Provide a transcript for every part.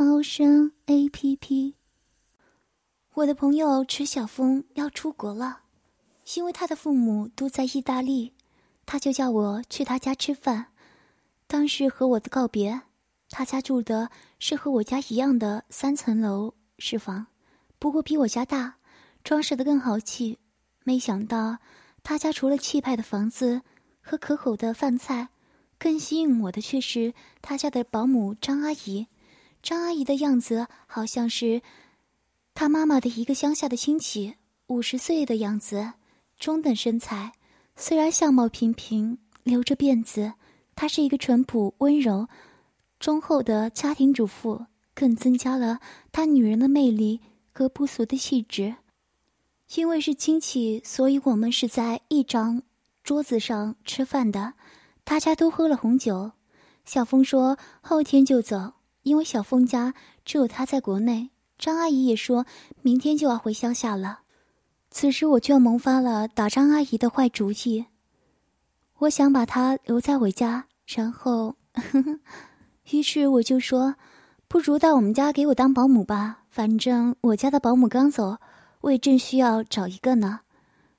猫声 A P P。我的朋友池小峰要出国了，因为他的父母都在意大利，他就叫我去他家吃饭。当时和我的告别，他家住的是和我家一样的三层楼是房，不过比我家大，装饰的更豪气。没想到他家除了气派的房子和可口的饭菜。更吸引我的却是他家的保姆张阿姨。张阿姨的样子好像是她妈妈的一个乡下的亲戚，五十岁的样子，中等身材，虽然相貌平平，留着辫子，她是一个淳朴温柔、忠厚的家庭主妇，更增加了她女人的魅力和不俗的气质。因为是亲戚，所以我们是在一张桌子上吃饭的。大家都喝了红酒，小峰说后天就走，因为小峰家只有他在国内。张阿姨也说明天就要回乡下了。此时我却萌发了打张阿姨的坏主意，我想把她留在我家，然后，于是我就说，不如到我们家给我当保姆吧，反正我家的保姆刚走，我也正需要找一个呢。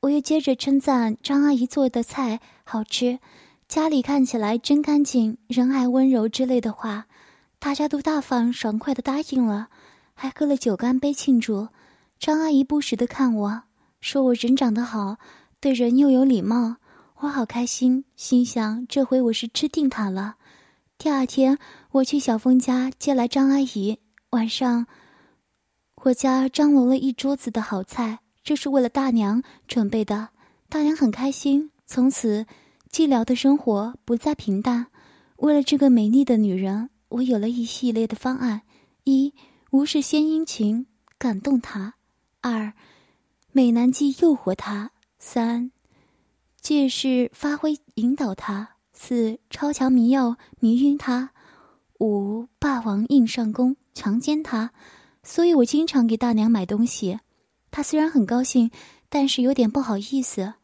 我又接着称赞张阿姨做的菜好吃。家里看起来真干净，人爱温柔之类的话，大家都大方爽快的答应了，还喝了酒干杯庆祝。张阿姨不时的看我，说我人长得好，对人又有礼貌，我好开心，心想这回我是吃定她了。第二天，我去小峰家接来张阿姨，晚上，我家张罗了一桌子的好菜，这是为了大娘准备的。大娘很开心，从此。寂寥的生活不再平淡。为了这个美丽的女人，我有了一系列的方案：一、无事献殷勤，感动他；二、美男计诱惑他；三、借势发挥引导他；四、超强迷药迷晕他；五、霸王硬上弓强奸他。所以我经常给大娘买东西，她虽然很高兴，但是有点不好意思。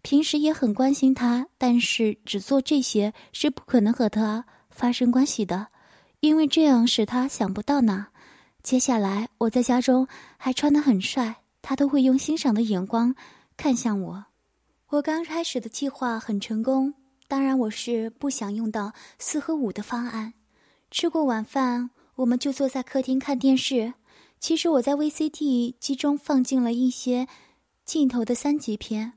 平时也很关心他，但是只做这些是不可能和他发生关系的，因为这样使他想不到呢。接下来我在家中还穿得很帅，他都会用欣赏的眼光看向我。我刚开始的计划很成功，当然我是不想用到四和五的方案。吃过晚饭，我们就坐在客厅看电视。其实我在 VCD 机中放进了一些镜头的三级片。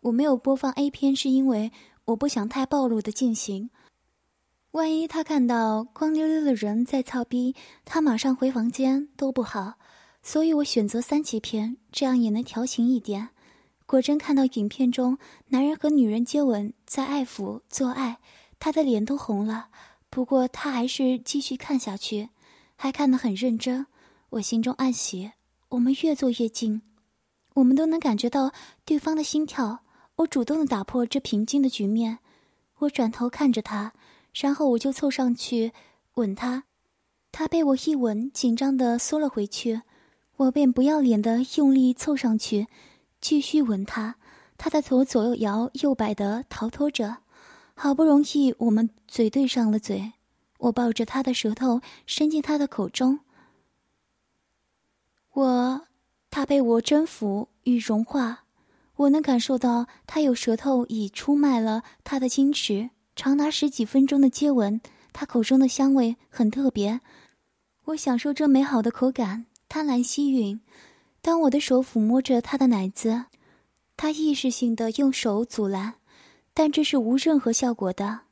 我没有播放 A 片，是因为我不想太暴露的进行。万一他看到光溜溜的人在操逼，他马上回房间都不好。所以我选择三级片，这样也能调情一点。果真看到影片中男人和女人接吻，在爱抚做爱，他的脸都红了。不过他还是继续看下去，还看得很认真。我心中暗喜，我们越坐越近，我们都能感觉到对方的心跳。我主动的打破这平静的局面，我转头看着他，然后我就凑上去吻他，他被我一吻，紧张的缩了回去，我便不要脸的用力凑上去，继续吻他，他的头左右摇右摆的逃脱着，好不容易我们嘴对上了嘴，我抱着他的舌头伸进他的口中，我，他被我征服与融化。我能感受到他有舌头已出卖了他的矜持，长达十几分钟的接吻，他口中的香味很特别，我享受这美好的口感，贪婪吸吮。当我的手抚摸着他的奶子，他意识性的用手阻拦，但这是无任何效果的。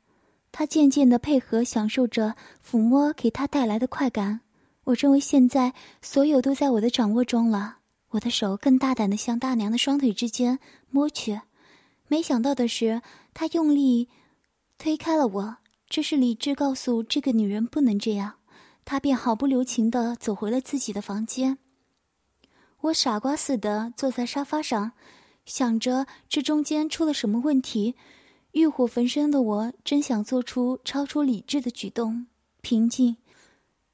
他渐渐的配合，享受着抚摸给他带来的快感。我认为现在所有都在我的掌握中了。我的手更大胆地向大娘的双腿之间摸去，没想到的是，她用力推开了我。这是理智告诉这个女人不能这样，她便毫不留情地走回了自己的房间。我傻瓜似的坐在沙发上，想着这中间出了什么问题。欲火焚身的我，真想做出超出理智的举动。平静，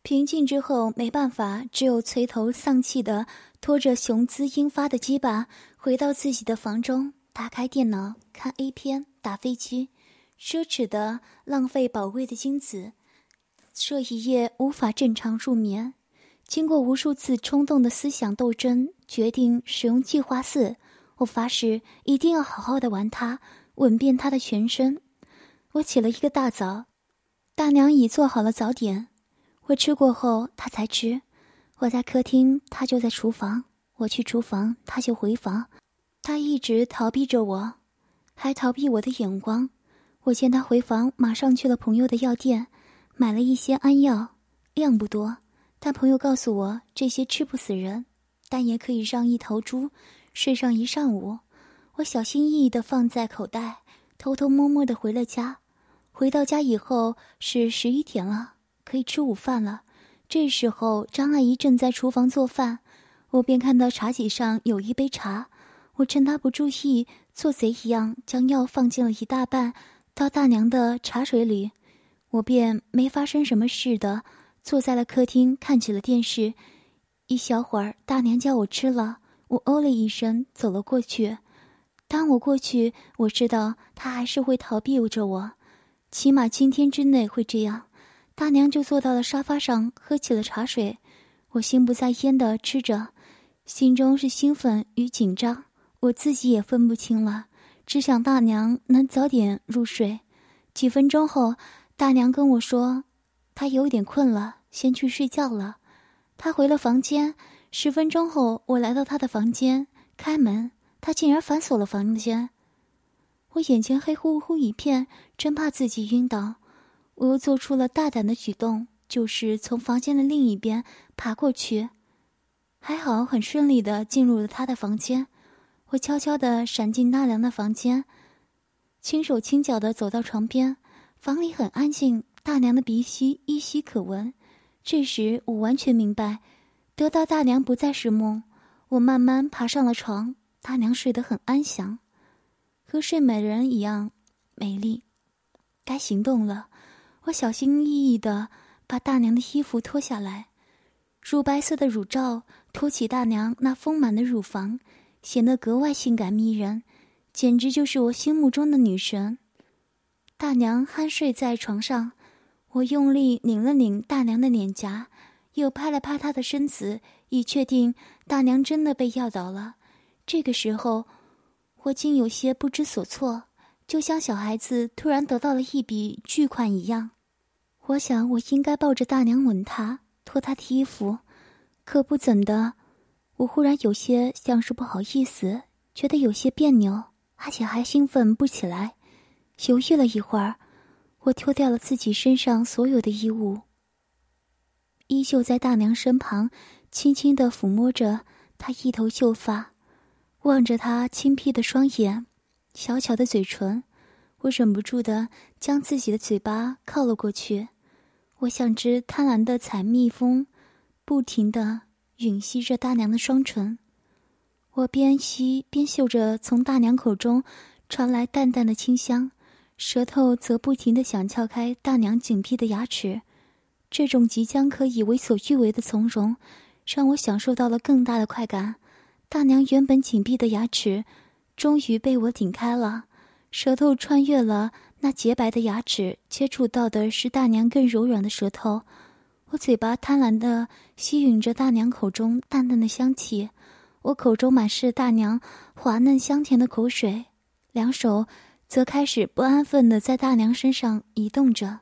平静之后没办法，只有垂头丧气的拖着雄姿英发的鸡巴回到自己的房中，打开电脑看 A 片、打飞机，奢侈的浪费宝贵的精子。这一夜无法正常入眠，经过无数次冲动的思想斗争，决定使用计划四。我发誓一定要好好的玩它。吻遍他的全身。我起了一个大早，大娘已做好了早点。我吃过后，她才吃。我在客厅，她就在厨房。我去厨房，她就回房。她一直逃避着我，还逃避我的眼光。我见他回房，马上去了朋友的药店，买了一些安药，量不多，但朋友告诉我这些吃不死人，但也可以让一头猪睡上一上午。我小心翼翼地放在口袋，偷偷摸摸地回了家。回到家以后是十一点了，可以吃午饭了。这时候张阿姨正在厨房做饭，我便看到茶几上有一杯茶。我趁她不注意，做贼一样将药放进了一大半到大娘的茶水里。我便没发生什么事的坐在了客厅看起了电视。一小会儿，大娘叫我吃了，我哦了一声，走了过去。当我过去，我知道他还是会逃避着我，起码今天之内会这样。大娘就坐到了沙发上，喝起了茶水。我心不在焉的吃着，心中是兴奋与紧张，我自己也分不清了，只想大娘能早点入睡。几分钟后，大娘跟我说，她有点困了，先去睡觉了。她回了房间。十分钟后，我来到她的房间，开门。她竟然反锁了房间，我眼前黑乎乎一片，真怕自己晕倒。我又做出了大胆的举动，就是从房间的另一边爬过去，还好很顺利的进入了他的房间。我悄悄的闪进纳凉的房间，轻手轻脚的走到床边。房里很安静，大娘的鼻息依稀可闻。这时我完全明白，得到大娘不再是梦。我慢慢爬上了床。大娘睡得很安详，和睡美人一样美丽。该行动了，我小心翼翼的把大娘的衣服脱下来，乳白色的乳罩托起大娘那丰满的乳房，显得格外性感迷人，简直就是我心目中的女神。大娘酣睡在床上，我用力拧了拧大娘的脸颊，又拍了拍她的身子，以确定大娘真的被药倒了。这个时候，我竟有些不知所措，就像小孩子突然得到了一笔巨款一样。我想，我应该抱着大娘吻她，脱她的衣服，可不怎的，我忽然有些像是不好意思，觉得有些别扭，而且还兴奋不起来。犹豫了一会儿，我脱掉了自己身上所有的衣物，依旧在大娘身旁，轻轻的抚摸着她一头秀发。望着他轻闭的双眼，小巧的嘴唇，我忍不住的将自己的嘴巴靠了过去。我像只贪婪的采蜜蜂，不停的吮吸着大娘的双唇。我边吸边嗅着从大娘口中传来淡淡的清香，舌头则不停的想撬开大娘紧闭的牙齿。这种即将可以为所欲为的从容，让我享受到了更大的快感。大娘原本紧闭的牙齿，终于被我顶开了，舌头穿越了那洁白的牙齿，接触到的是大娘更柔软的舌头。我嘴巴贪婪地吸吮着大娘口中淡淡的香气，我口中满是大娘滑嫩香甜的口水，两手则开始不安分地在大娘身上移动着。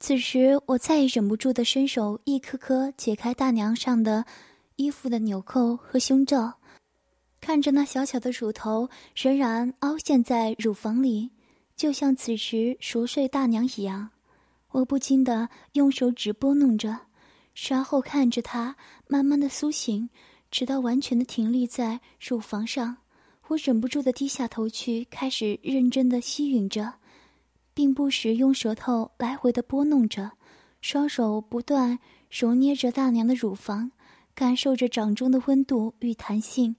此时，我再也忍不住地伸手一颗颗解开大娘上的衣服的纽扣和胸罩。看着那小巧的乳头仍然凹陷在乳房里，就像此时熟睡大娘一样，我不禁的用手指拨弄着，然后看着她慢慢的苏醒，直到完全的停立在乳房上，我忍不住的低下头去，开始认真的吸吮着，并不时用舌头来回的拨弄着，双手不断揉捏着大娘的乳房，感受着掌中的温度与弹性，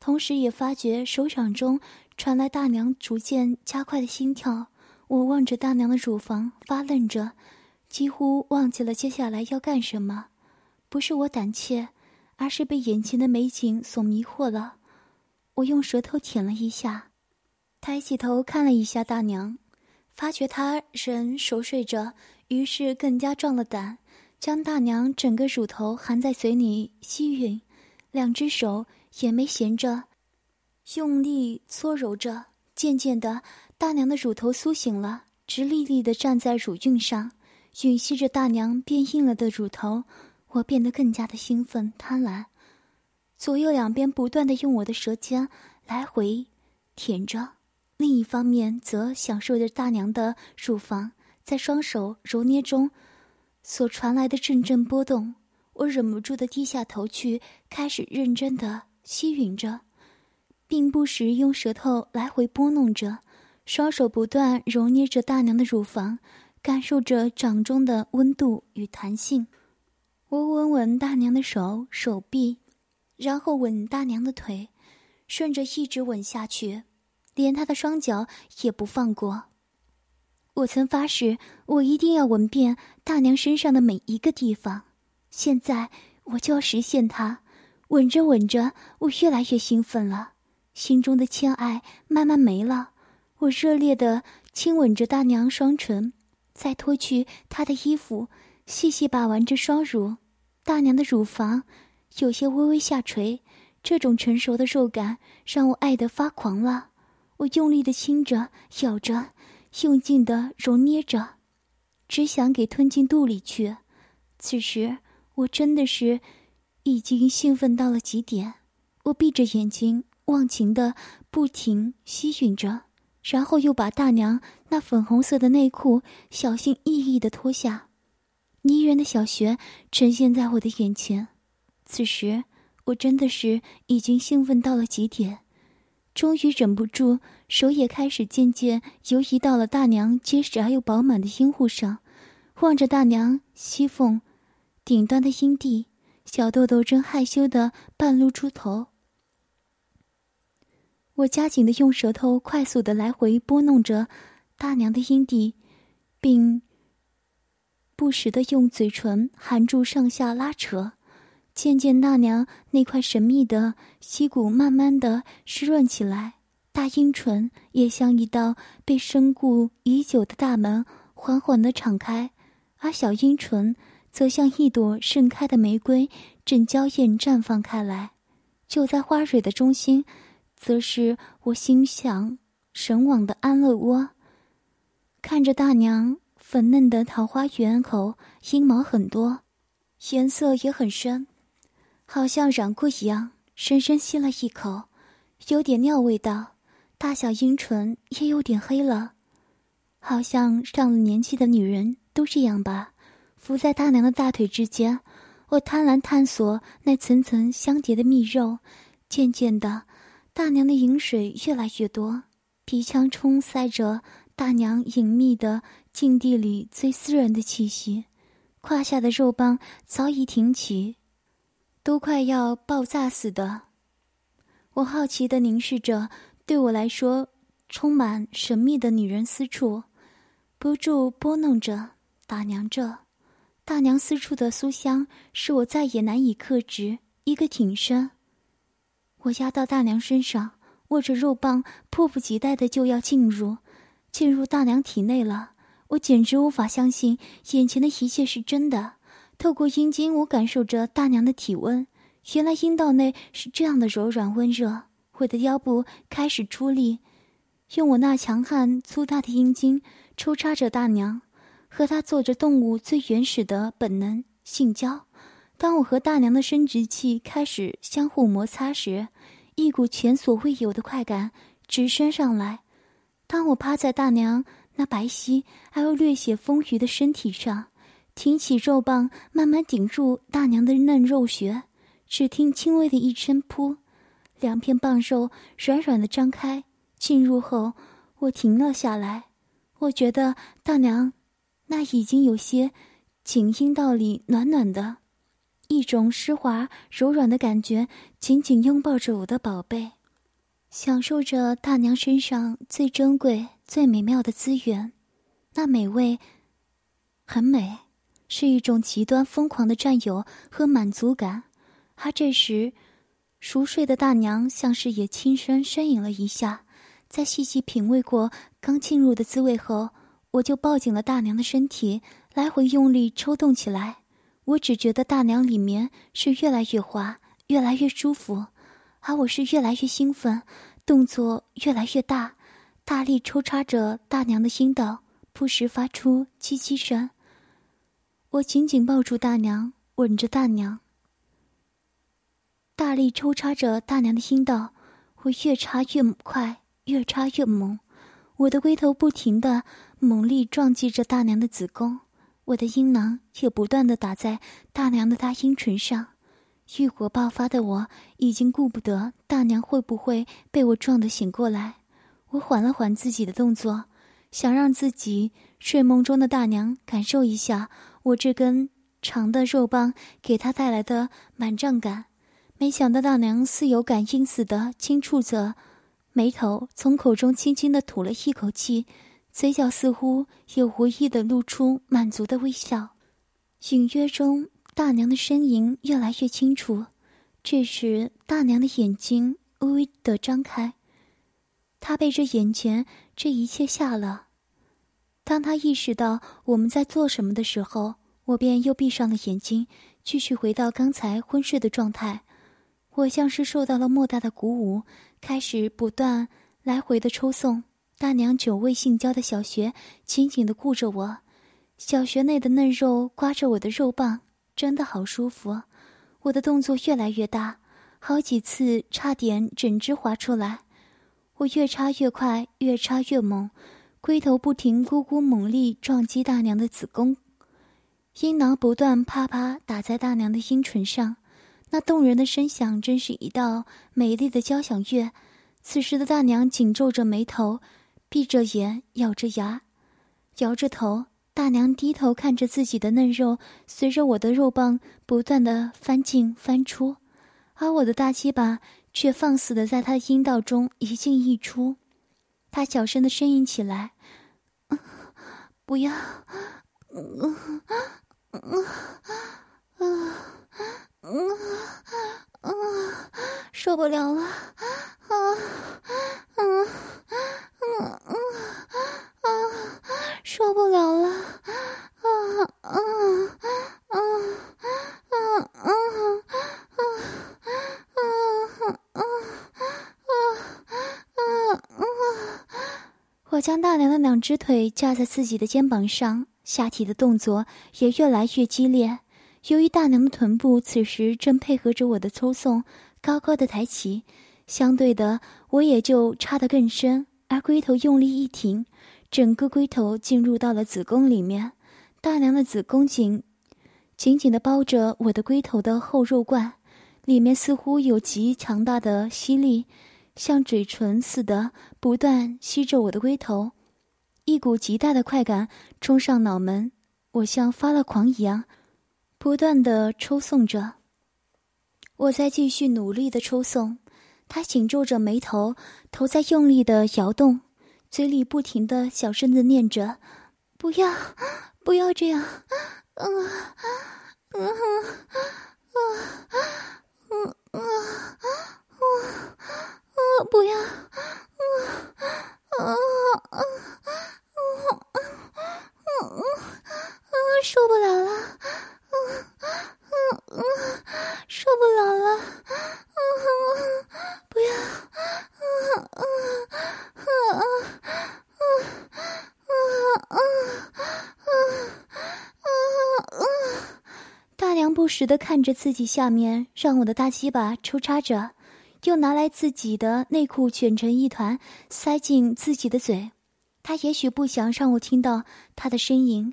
同时也发觉手掌中传来大娘逐渐加快的心跳。我望着大娘的乳房发愣着，几乎忘记了接下来要干什么。不是我胆怯，而是被眼前的美景所迷惑了。我用舌头舔了一下，抬起头看了一下大娘，发觉她仍熟睡着，于是更加壮了胆。将大娘整个乳头含在嘴里吸吮，两只手也没闲着，用力搓揉着。渐渐的，大娘的乳头苏醒了，直立立的站在乳晕上，吮吸着大娘变硬了的乳头。我变得更加的兴奋贪婪，左右两边不断的用我的舌尖来回舔着，另一方面则享受着大娘的乳房在双手揉捏中。所传来的阵阵波动，我忍不住的低下头去，开始认真的吸吮着，并不时用舌头来回拨弄着，双手不断揉捏着大娘的乳房，感受着掌中的温度与弹性。我吻吻大娘的手、手臂，然后吻大娘的腿，顺着一直吻下去，连她的双脚也不放过。我曾发誓，我一定要吻遍大娘身上的每一个地方。现在，我就要实现它。吻着吻着，我越来越兴奋了，心中的欠爱慢慢没了。我热烈的亲吻着大娘双唇，再脱去她的衣服，细细把玩着双乳。大娘的乳房有些微微下垂，这种成熟的肉感让我爱得发狂了。我用力的亲着，咬着。用劲的揉捏着，只想给吞进肚里去。此时，我真的是已经兴奋到了极点。我闭着眼睛，忘情的不停吸吮着，然后又把大娘那粉红色的内裤小心翼翼的脱下。泥人的小穴呈现在我的眼前。此时，我真的是已经兴奋到了极点。终于忍不住，手也开始渐渐游移到了大娘结实而又饱满的阴户上，望着大娘西缝顶端的阴蒂，小豆豆正害羞的半露出头。我加紧的用舌头快速的来回拨弄着大娘的阴蒂，并不时的用嘴唇含住上下拉扯。渐渐，大娘那块神秘的溪骨慢慢的湿润起来，大阴唇也像一道被深固已久的大门，缓缓的敞开，而小阴唇则像一朵盛开的玫瑰，正娇艳绽放开来。就在花蕊的中心，则是我心想神往的安乐窝。看着大娘粉嫩的桃花源口，阴毛很多，颜色也很深。好像染过一样，深深吸了一口，有点尿味道。大小阴唇也有点黑了，好像上了年纪的女人都这样吧。伏在大娘的大腿之间，我贪婪探索那层层相叠的蜜肉。渐渐的，大娘的饮水越来越多，鼻腔充塞着大娘隐秘的禁地里最私人的气息。胯下的肉棒早已挺起。都快要爆炸似的，我好奇的凝视着对我来说充满神秘的女人私处，不住拨弄着、打量着。大娘私处的酥香使我再也难以克制，一个挺身，我压到大娘身上，握着肉棒，迫不及待的就要进入，进入大娘体内了。我简直无法相信眼前的一切是真的。透过阴茎，我感受着大娘的体温。原来阴道内是这样的柔软温热。我的腰部开始出力，用我那强悍粗大的阴茎抽插着大娘，和她做着动物最原始的本能性交。当我和大娘的生殖器开始相互摩擦时，一股前所未有的快感直升上来。当我趴在大娘那白皙而又略显丰腴的身体上。挺起肉棒，慢慢顶住大娘的嫩肉穴，只听轻微的一声“噗”，两片棒肉软软的张开。进入后，我停了下来。我觉得大娘那已经有些紧阴道里暖暖的，一种湿滑柔软的感觉，紧紧拥抱着我的宝贝，享受着大娘身上最珍贵、最美妙的资源，那美味，很美，是一种极端疯狂的占有和满足感。而这时，熟睡的大娘像是也轻声呻吟了一下，在细细品味过刚进入的滋味后，我就抱紧了大娘的身体。来回用力抽动起来，我只觉得大娘里面是越来越滑，越来越舒服，而我是越来越兴奋，动作越来越大，大力抽插着大娘的心道，不时发出叽叽声。我紧紧抱住大娘，吻着大娘，大力抽插着大娘的心道，我越插越快，越插越猛，我的龟头不停的猛力撞击着大娘的子宫。我的阴囊也不断的打在大娘的大阴唇上，欲火爆发的我已经顾不得大娘会不会被我撞得醒过来。我缓了缓自己的动作，想让自己睡梦中的大娘感受一下我这根长的肉棒给她带来的满胀感。没想到大娘似有感应似的轻触着眉头，从口中轻轻的吐了一口气。嘴角似乎也无意的露出满足的微笑，隐约中大娘的身影越来越清楚。这时，大娘的眼睛微微的张开，她被这眼前这一切吓了。当她意识到我们在做什么的时候，我便又闭上了眼睛，继续回到刚才昏睡的状态。我像是受到了莫大的鼓舞，开始不断来回的抽送。大娘久未性交的小穴紧紧地顾着我，小穴内的嫩肉刮着我的肉棒，真的好舒服。我的动作越来越大，好几次差点整只滑出来。我越插越快，越插越猛，龟头不停咕咕猛力撞击大娘的子宫，阴囊不断啪啪打在大娘的阴唇上，那动人的声响真是一道美丽的交响乐。此时的大娘紧皱着眉头。闭着眼，咬着牙，摇着头。大娘低头看着自己的嫩肉，随着我的肉棒不断的翻进翻出，而我的大鸡巴却放肆的在她的阴道中一进一出。她小声的呻吟起来：“ 不要，嗯嗯嗯嗯嗯，啊受不了了，啊啊啊啊啊，啊受不了了！啊啊啊啊啊啊啊啊啊啊！我将大娘的两只腿架在自己的肩膀上，下体的动作也越来越激烈。由于大娘的臀部此时正配合着我的抽送，高高的抬起，相对的，我也就插得更深。而龟头用力一挺，整个龟头进入到了子宫里面，大娘的子宫颈紧紧的包着我的龟头的厚肉冠，里面似乎有极强大的吸力，像嘴唇似的不断吸着我的龟头，一股极大的快感冲上脑门，我像发了狂一样，不断的抽送着，我在继续努力的抽送。他紧皱着眉头，头在用力的摇动，嘴里不停的小声的念着：“不要，不要这样，嗯，嗯，嗯，嗯，嗯，嗯，不要，嗯，嗯，嗯，嗯，受不了了，嗯，嗯，嗯，受不了了。”不要！啊啊啊啊啊啊啊啊！大娘不时的看着自己下面，让我的大鸡巴抽插着，又拿来自己的内裤卷成一团，塞进自己的嘴。她也许不想让我听到他的呻吟。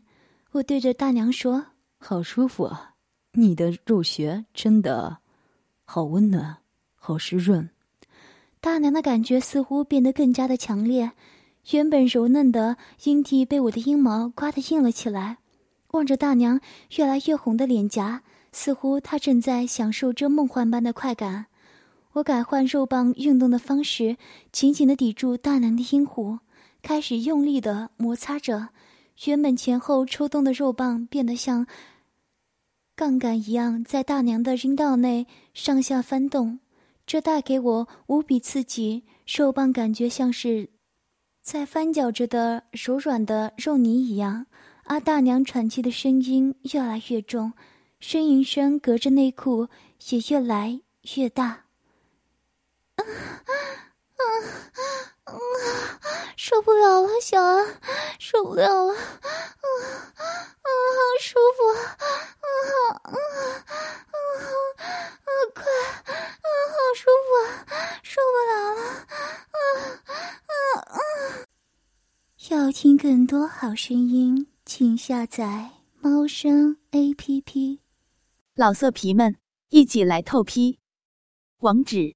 我对着大娘说：“好舒服啊，你的肉穴真的好温暖，好湿润。”大娘的感觉似乎变得更加的强烈，原本柔嫩的阴蒂被我的阴毛刮得硬了起来。望着大娘越来越红的脸颊，似乎她正在享受这梦幻般的快感。我改换肉棒运动的方式，紧紧地抵住大娘的阴户，开始用力地摩擦着。原本前后抽动的肉棒变得像杠杆一样，在大娘的阴道内上下翻动，这带给我无比刺激。肉棒感觉像是在翻搅着的柔软的肉泥一样。阿大娘喘气的声音越来越重，呻吟声隔着内裤也越来越大。啊啊啊！受不了了，小安，受不了了！啊啊，好舒服！啊啊啊啊！快！啊，好舒服啊！受不了了！啊啊啊！要听更多好声音，请下载猫声 A P P。老色皮们，一起来透批！网址。